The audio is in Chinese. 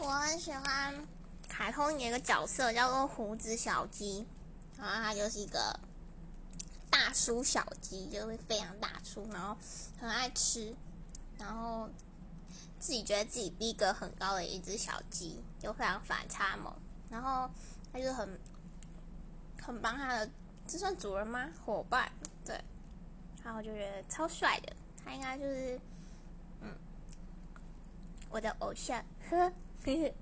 我很喜欢卡通里有一个角色叫做胡子小鸡，然后他就是一个大叔小鸡，就会非常大叔，然后很爱吃，然后自己觉得自己逼格很高的一只小鸡，就非常反差萌。然后他就很很帮他的，这算主人吗？伙伴，对。然后就觉得超帅的，他应该就是嗯我的偶像，呵。嘿嘿